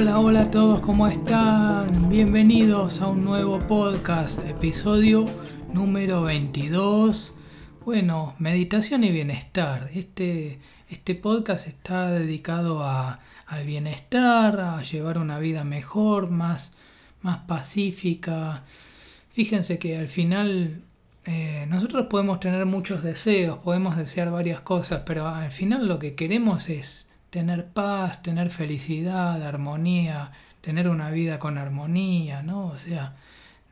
Hola, hola a todos, ¿cómo están? Bienvenidos a un nuevo podcast, episodio número 22. Bueno, meditación y bienestar. Este, este podcast está dedicado a, al bienestar, a llevar una vida mejor, más, más pacífica. Fíjense que al final eh, nosotros podemos tener muchos deseos, podemos desear varias cosas, pero al final lo que queremos es tener paz, tener felicidad, armonía, tener una vida con armonía, ¿no? O sea,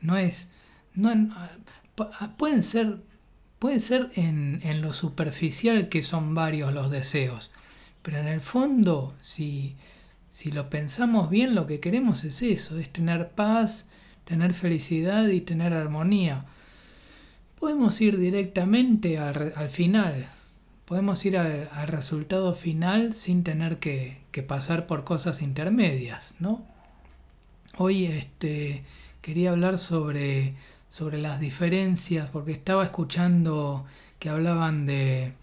no es, no, pueden ser, pueden ser en, en lo superficial que son varios los deseos, pero en el fondo, si, si lo pensamos bien, lo que queremos es eso, es tener paz, tener felicidad y tener armonía. Podemos ir directamente al, al final, podemos ir al, resultado final sin tener que, pasar por cosas intermedias, ¿no? Hoy este, quería hablar sobre, sobre las diferencias, porque estaba escuchando que hablaban de,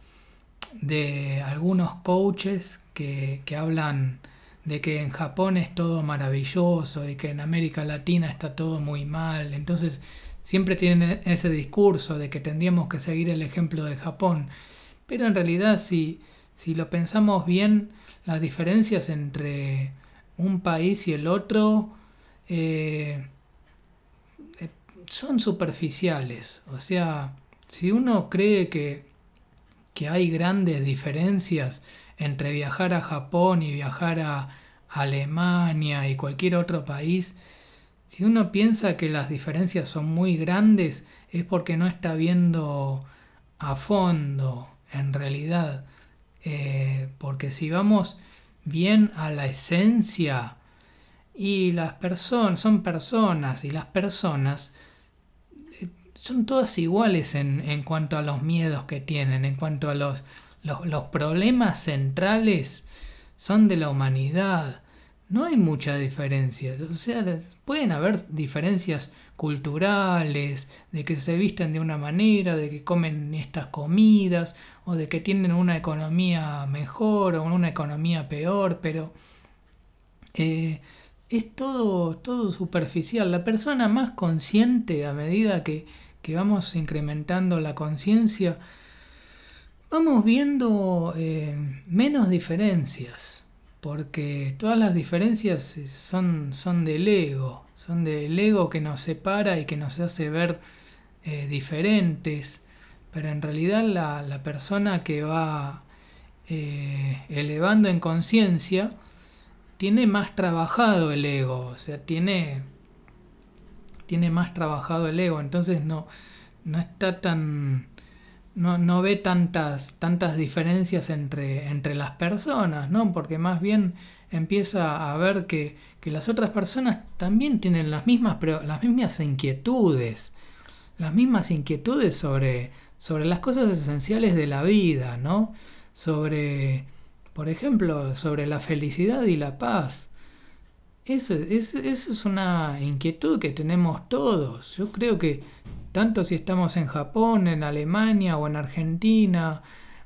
de algunos coaches que, que hablan de que en Japón es todo maravilloso y que en América Latina está todo muy mal. Entonces siempre tienen ese discurso de que tendríamos que seguir el ejemplo de Japón. Pero en realidad si, si lo pensamos bien, las diferencias entre un país y el otro eh, eh, son superficiales. O sea, si uno cree que, que hay grandes diferencias entre viajar a Japón y viajar a Alemania y cualquier otro país, si uno piensa que las diferencias son muy grandes es porque no está viendo a fondo en realidad. Eh, porque si vamos bien a la esencia y las personas son personas y las personas eh, son todas iguales en, en, cuanto a los miedos que tienen, en cuanto a los, los, los problemas centrales son de la humanidad. No hay mucha diferencia. O sea, pueden haber diferencias culturales, de que se visten de una manera, de que comen estas comidas, o de que tienen una economía mejor o una economía peor, pero eh, es todo, todo superficial. La persona más consciente a medida que, vamos incrementando la conciencia, vamos viendo eh, menos diferencias, porque todas las diferencias son, son del ego son del ego que nos separa y que nos hace ver eh, diferentes, pero en realidad la, persona que va eh, elevando en conciencia tiene más trabajado el ego, o sea, tiene, tiene más trabajado el ego, entonces no, no está tan... No, no ve tantas, tantas diferencias entre, entre las personas, ¿no? Porque más bien empieza a ver que, las otras personas también tienen las mismas, las mismas inquietudes, las mismas inquietudes sobre, sobre las cosas esenciales de la vida, ¿no? Sobre, por ejemplo, sobre la felicidad y la paz. Eso, eso es una inquietud que tenemos todos. Yo creo que tanto si estamos en Japón, en Alemania o en Argentina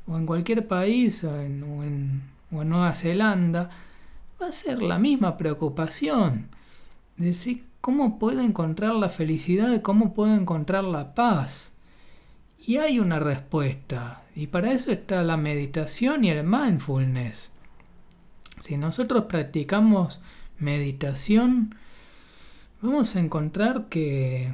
o en cualquier país o en Nueva Zelanda, va a ser la misma preocupación. Decir, ¿cómo puedo encontrar la felicidad? ¿Cómo puedo encontrar la paz? Y hay una respuesta. Y para eso está la meditación y el mindfulness. Si nosotros practicamos meditación, vamos a encontrar que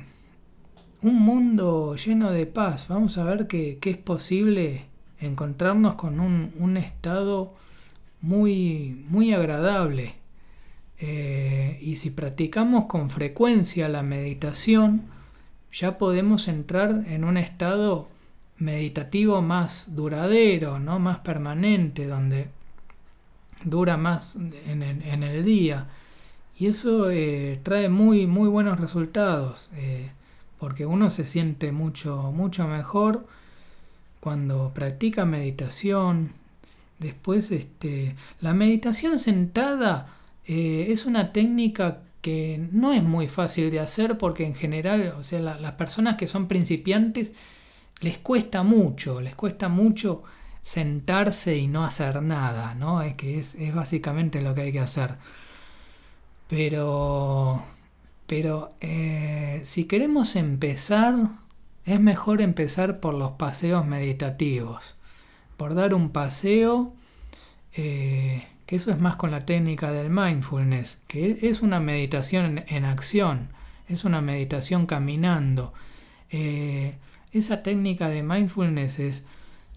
un mundo lleno de paz, vamos a ver que, es posible encontrarnos con un, un estado muy, muy agradable. Eh, y si practicamos con frecuencia la meditación, ya podemos entrar en un estado meditativo más duradero, ¿no? más permanente, donde dura más en el, día. Y eso eh, trae muy, muy buenos resultados, eh, porque uno se siente mucho, mucho mejor cuando practica meditación, Después, este, la meditación sentada eh, es una técnica que no es muy fácil de hacer porque en general, o sea, las personas que son principiantes les cuesta mucho, les cuesta mucho sentarse y no hacer nada, ¿no? Es que es, es básicamente lo que hay que hacer. Pero, pero eh, si queremos empezar, es mejor empezar por los paseos meditativos. Por dar un paseo, eh, que eso es más con la técnica del mindfulness, que es una meditación en, acción, es una meditación caminando. Eh, esa técnica de mindfulness es,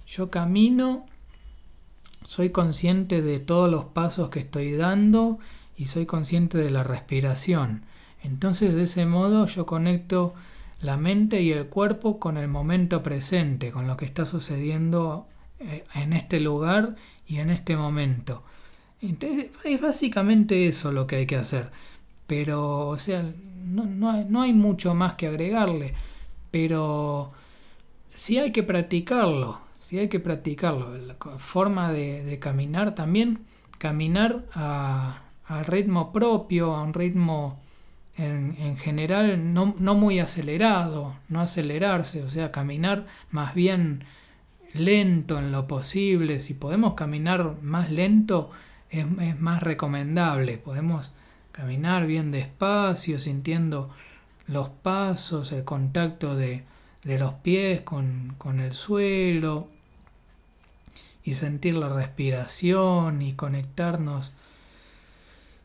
yo camino, soy consciente de todos los pasos que estoy dando y soy consciente de la respiración. Entonces de ese modo yo conecto la mente y el cuerpo con el momento presente, con lo que está sucediendo eh, en este lugar y en este momento. Entonces, es básicamente eso lo que hay que hacer. Pero, o sea, no, hay, mucho más que agregarle. Pero sí hay que practicarlo. Sí hay que practicarlo. La forma de, caminar también. Caminar a, ritmo propio, a un ritmo en, general no, no, muy acelerado, no acelerarse, o sea, caminar más bien lento en lo posible. Si podemos caminar más lento, es, más recomendable. Podemos caminar bien despacio, sintiendo los pasos, el contacto de, los pies con, el suelo y sentir la respiración y conectarnos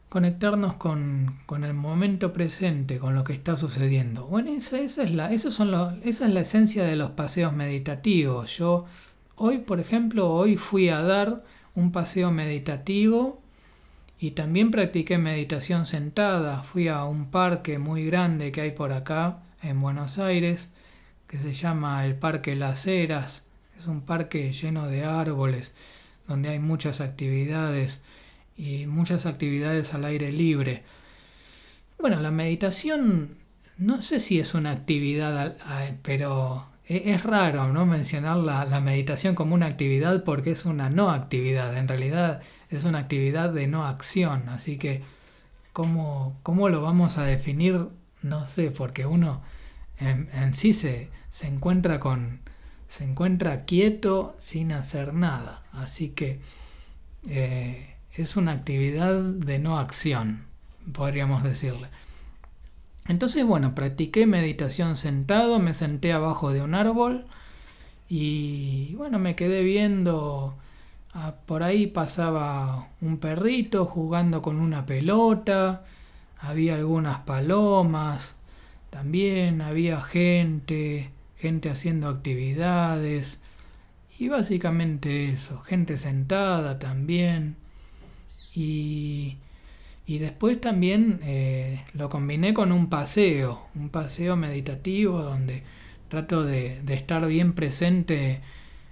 conectarnos con, el momento presente, con lo que está sucediendo. Bueno, esa, es, la, son esa es la esencia de los paseos meditativos. Yo hoy, por ejemplo, hoy fui a dar un paseo meditativo y también practiqué meditación sentada. Fui a un parque muy grande que hay por acá en Buenos Aires, que se llama el Parque Las Heras. Es un parque lleno de árboles, donde hay muchas actividades y muchas actividades al aire libre. Bueno, la meditación no sé si es una actividad, pero e, es raro ¿no? mencionar la, meditación como una actividad porque es una no actividad. En realidad es una actividad de no acción. Así que, ¿cómo, cómo lo vamos a definir? No sé, porque uno en, sí se, se, encuentra con. Se encuentra quieto sin hacer nada. Así que eh, es una actividad de no acción, podríamos decirle. Entonces, bueno, practiqué meditación sentado, me senté abajo de un árbol y bueno, me quedé viendo, ah, por ahí pasaba un perrito jugando con una pelota, había algunas palomas, también había gente, gente haciendo actividades. Y básicamente eso, gente sentada también. Y y después también eh, lo combiné con un paseo, un paseo meditativo donde trato de, estar bien presente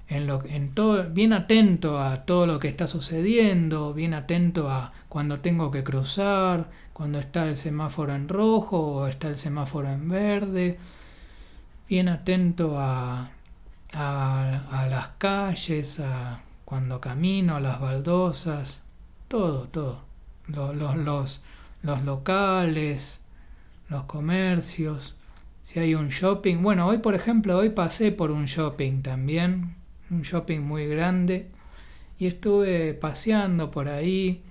en lo, en todo, bien atento a todo lo que está sucediendo, bien atento a cuando tengo que cruzar, cuando está el semáforo en rojo o está el semáforo en verde, bien atento a, a, las calles, a cuando camino, a las baldosas, todo, todo los, los, los, locales, los comercios, si hay un shopping. Bueno, hoy por ejemplo, hoy pasé por un shopping también, un shopping muy grande, y estuve paseando por ahí,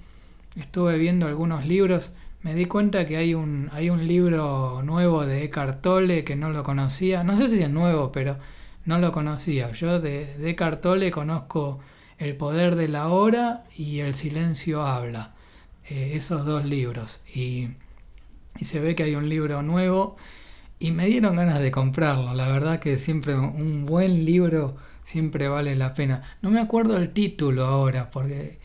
estuve viendo algunos libros. Me di cuenta que hay un, hay un libro nuevo de Eckhart Tolle que no lo conocía. No sé si es nuevo, pero no lo conocía. Yo de, de Eckhart Tolle conozco El poder de la hora y El silencio habla. Eh, esos dos libros y, se ve que hay un libro nuevo y me dieron ganas de comprarlo. La verdad que siempre un buen libro siempre vale la pena. No me acuerdo el título ahora porque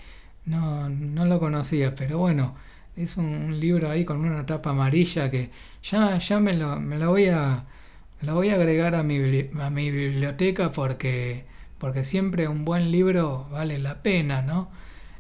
no, lo conocía, pero bueno, es un, libro ahí con una tapa amarilla que ya, ya me, lo, me lo voy a lo voy a agregar a mi, a mi biblioteca porque, porque siempre un buen libro vale la pena, ¿no?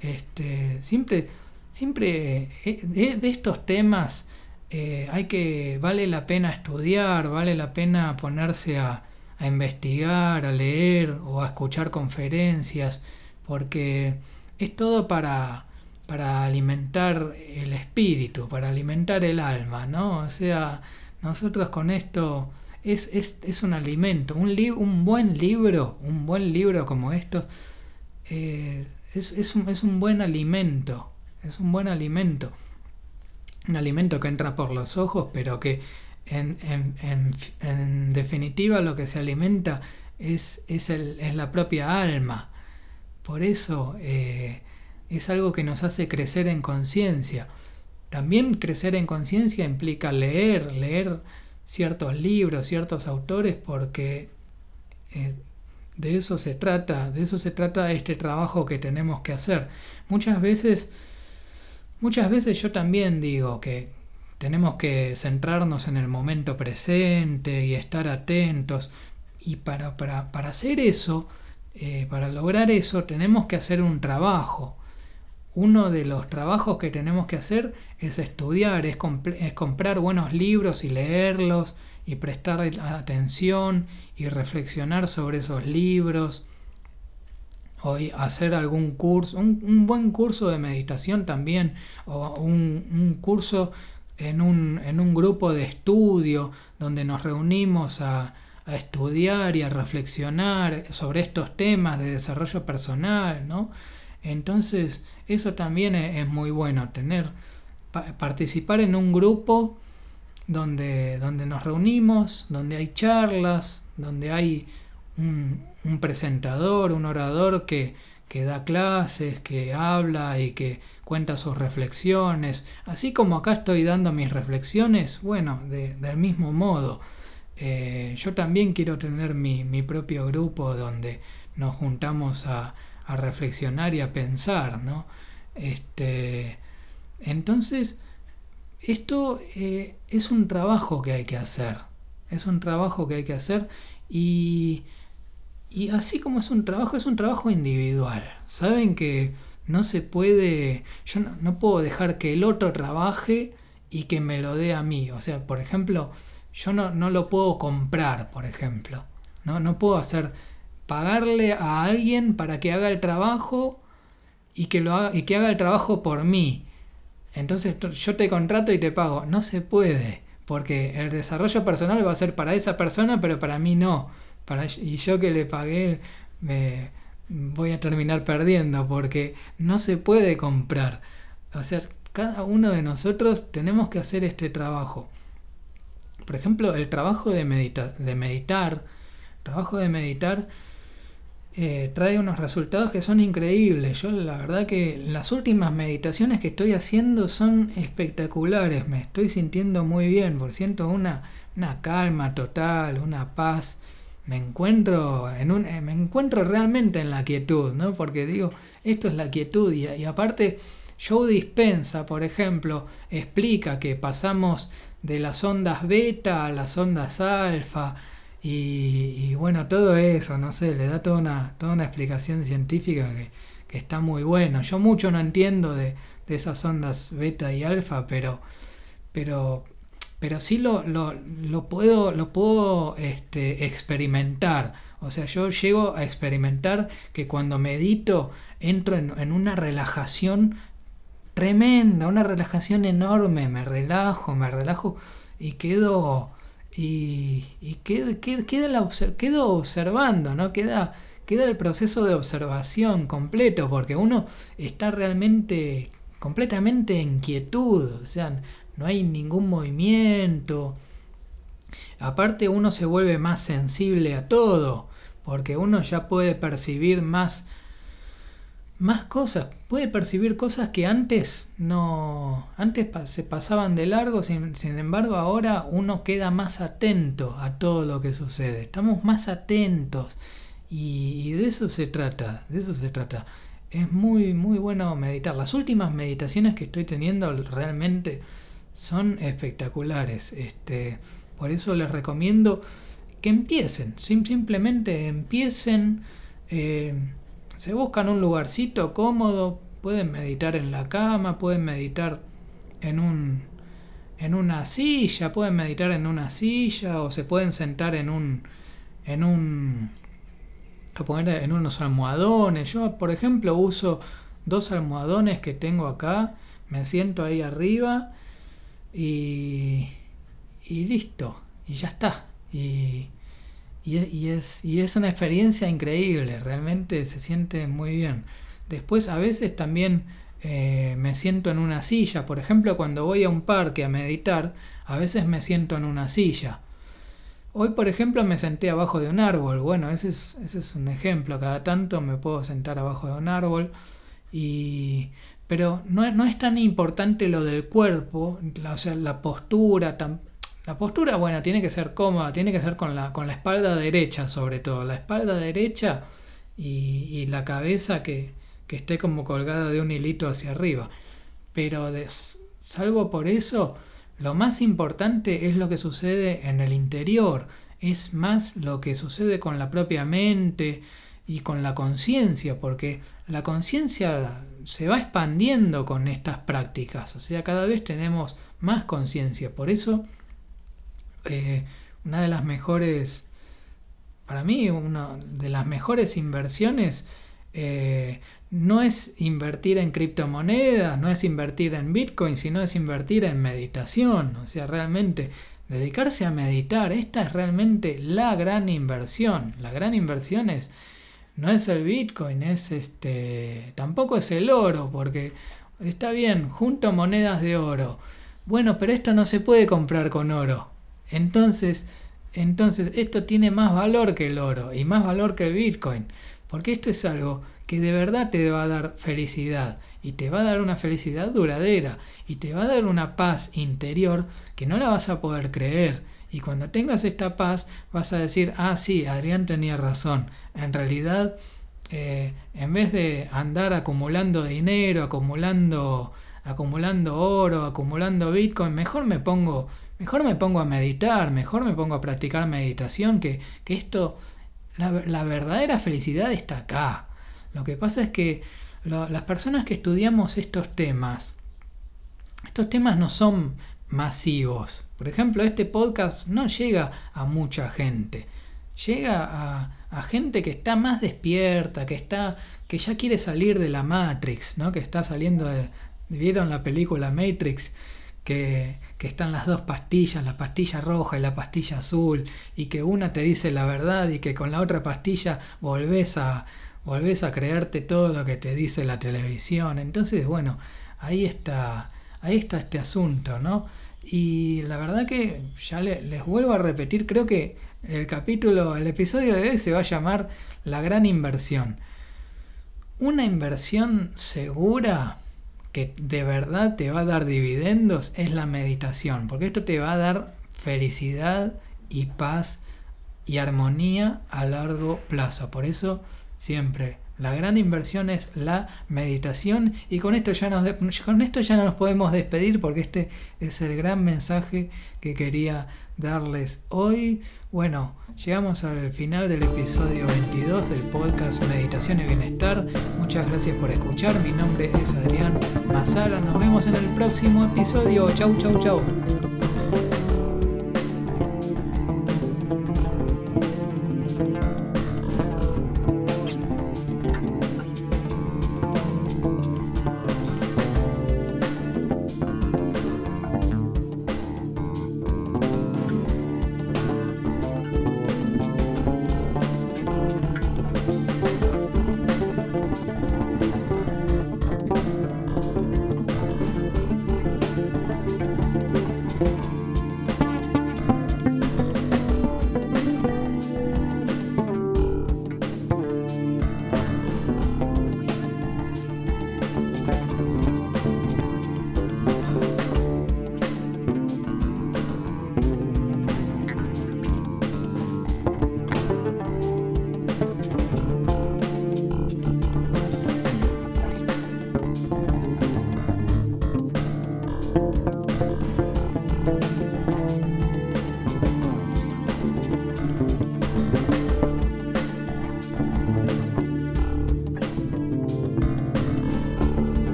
Este, siempre siempre eh, de, estos temas eh, hay que, vale la pena estudiar, vale la pena ponerse a, investigar, a leer o a escuchar conferencias, porque es todo para, para alimentar el espíritu, para alimentar el alma, ¿no? O sea, nosotros con esto es, es, un alimento, un, un buen libro, un buen libro como estos, eh, es, un, es un buen alimento es un buen alimento. un alimento que entra por los ojos, pero que en, en, definitiva lo que se alimenta es, es, el, es la propia alma. Por eso eh, es algo que nos hace crecer en conciencia. También crecer en conciencia implica leer, leer ciertos libros, ciertos autores, porque eh, de eso se trata, de eso se trata este trabajo que tenemos que hacer. Muchas veces, muchas veces yo también digo que tenemos que centrarnos en el momento presente y estar atentos. Y para, para, para hacer eso, eh, para lograr eso, tenemos que hacer un trabajo uno de los trabajos que tenemos que hacer es estudiar, es, comprar buenos libros y leerlos y prestar atención y reflexionar sobre esos libros o hacer algún curso, un, buen curso de meditación también o un, curso en un, grupo de estudio donde nos reunimos a, a estudiar y a reflexionar sobre estos temas de desarrollo personal, ¿no? Entonces, eso también es, muy bueno, tener, participar en un grupo donde, donde nos reunimos, donde hay charlas, donde hay un, presentador, un orador que, que da clases, que habla y que cuenta sus reflexiones. Así como acá estoy dando mis reflexiones, bueno, del mismo modo. Eh, yo también quiero tener mi, mi, propio grupo donde nos juntamos a, a reflexionar y a pensar, ¿no? Este, entonces, esto eh, es un trabajo que hay que hacer, es un trabajo que hay que hacer y, y así como es un trabajo, es un trabajo individual. Saben que no se puede, yo no, puedo dejar que el otro trabaje y que me lo dé a mí. O sea, por ejemplo, yo no, no lo puedo comprar, por ejemplo. No, no puedo hacer pagarle a alguien para que haga el trabajo y que, lo haga, y que haga el trabajo por mí. Entonces yo te contrato y te pago. No se puede, porque el desarrollo personal va a ser para esa persona, pero para mí no. Para, y yo que le pagué me voy a terminar perdiendo, porque no se puede comprar. O sea, cada uno de nosotros tenemos que hacer este trabajo. Por ejemplo, el trabajo de, de meditar, trabajo de meditar eh, trae unos resultados que son increíbles. Yo la verdad que las últimas meditaciones que estoy haciendo son espectaculares. Me estoy sintiendo muy bien, por siento una, una calma total, una paz. Me encuentro, en un, eh, me encuentro realmente en la quietud, ¿no? Porque digo, esto es la quietud y, y aparte Joe Dispensa, por ejemplo, explica que pasamos de las ondas beta a las ondas alfa, y, bueno, todo eso, no sé, le da toda una, toda una explicación científica que, está muy bueno. Yo mucho no entiendo de, esas ondas beta y alfa, pero, pero, pero sí lo, lo, puedo, lo puedo este, experimentar. O sea, yo llego a experimentar que cuando medito entro en, en una relajación tremenda, una relajación enorme, me relajo, me relajo y quedo y, y queda, quedo observando, ¿no? Queda, queda el proceso de observación completo, porque uno está realmente completamente en quietud, o sea, no hay ningún movimiento. Aparte uno se vuelve más sensible a todo, porque uno ya puede percibir más más cosas, puede percibir cosas que antes no, antes se pasaban de largo, sin, embargo ahora uno queda más atento a todo lo que sucede, estamos más atentos y, de eso se trata, de eso se trata. Es muy, muy bueno meditar. Las últimas meditaciones que estoy teniendo realmente son espectaculares. Este, por eso les recomiendo que empiecen, simplemente empiecen. Eh, se buscan un lugarcito cómodo, pueden meditar en la cama, pueden meditar en un en una silla, pueden meditar en una silla o se pueden sentar en un en un a poner en unos almohadones. Yo, por ejemplo, uso dos almohadones que tengo acá, me siento ahí arriba y y listo, y ya está. Y y, es, y es una experiencia increíble, realmente se siente muy bien. Después a veces también eh, me siento en una silla. Por ejemplo, cuando voy a un parque a meditar, a veces me siento en una silla. Hoy, por ejemplo, me senté abajo de un árbol. Bueno, ese es, ese es un ejemplo. Cada tanto me puedo sentar abajo de un árbol. Y... Pero no, no es tan importante lo del cuerpo, la, o sea, la postura. La postura, bueno, tiene que ser cómoda, tiene que ser con la, con la espalda derecha sobre todo. La espalda derecha y, la cabeza que, que, esté como colgada de un hilito hacia arriba. Pero salvo por eso, lo más importante es lo que sucede en el interior, es más lo que sucede con la propia mente y con la conciencia, porque la conciencia se va expandiendo con estas prácticas, o sea, cada vez tenemos más conciencia. Por eso, una de las mejores, para mí, una de las mejores inversiones eh, no es invertir en criptomonedas, no es invertir en Bitcoin, sino es invertir en meditación. O sea, realmente dedicarse a meditar, esta es realmente la gran inversión. La gran inversión es, no es el Bitcoin, es este, tampoco es el oro, porque está bien, junto monedas de oro. Bueno, pero esto no se puede comprar con oro. Entonces, entonces esto tiene más valor que el oro y más valor que el Bitcoin. Porque esto es algo que de verdad te va a dar felicidad y te va a dar una felicidad duradera y te va a dar una paz interior que no la vas a poder creer. Y cuando tengas esta paz vas a decir, ah, sí, Adrián tenía razón. En realidad, eh, en vez de andar acumulando dinero, acumulando, acumulando oro, acumulando Bitcoin, mejor me pongo, mejor me pongo a meditar, mejor me pongo a practicar meditación, que, que esto la, verdadera felicidad está acá. Lo que pasa es que las personas que estudiamos estos temas, estos temas no son masivos. Por ejemplo, este podcast no llega a mucha gente. Llega a, a, gente que está más despierta, que está, que ya quiere salir de la Matrix, ¿no? Que está saliendo de. ¿Vieron la película Matrix? Que, están las dos pastillas, la pastilla roja y la pastilla azul, y que una te dice la verdad y que con la otra pastilla volvés a, volvés a creerte todo lo que te dice la televisión. Entonces, bueno, ahí está, ahí está este asunto, ¿no? Y la verdad que ya les vuelvo a repetir, creo que el capítulo, el episodio de hoy se va a llamar La gran inversión. Una inversión segura que de verdad te va a dar dividendos es la meditación, porque esto te va a dar felicidad y paz y armonía a largo plazo. Por eso siempre la gran inversión es la meditación y con esto ya nos con esto ya no nos podemos despedir porque este es el gran mensaje que quería darles hoy. Bueno, llegamos al final del episodio 22 del podcast Meditación y Bienestar. Muchas gracias por escuchar. Mi nombre es Adrián Mazara. Nos vemos en el próximo episodio. Chau, chau, chau.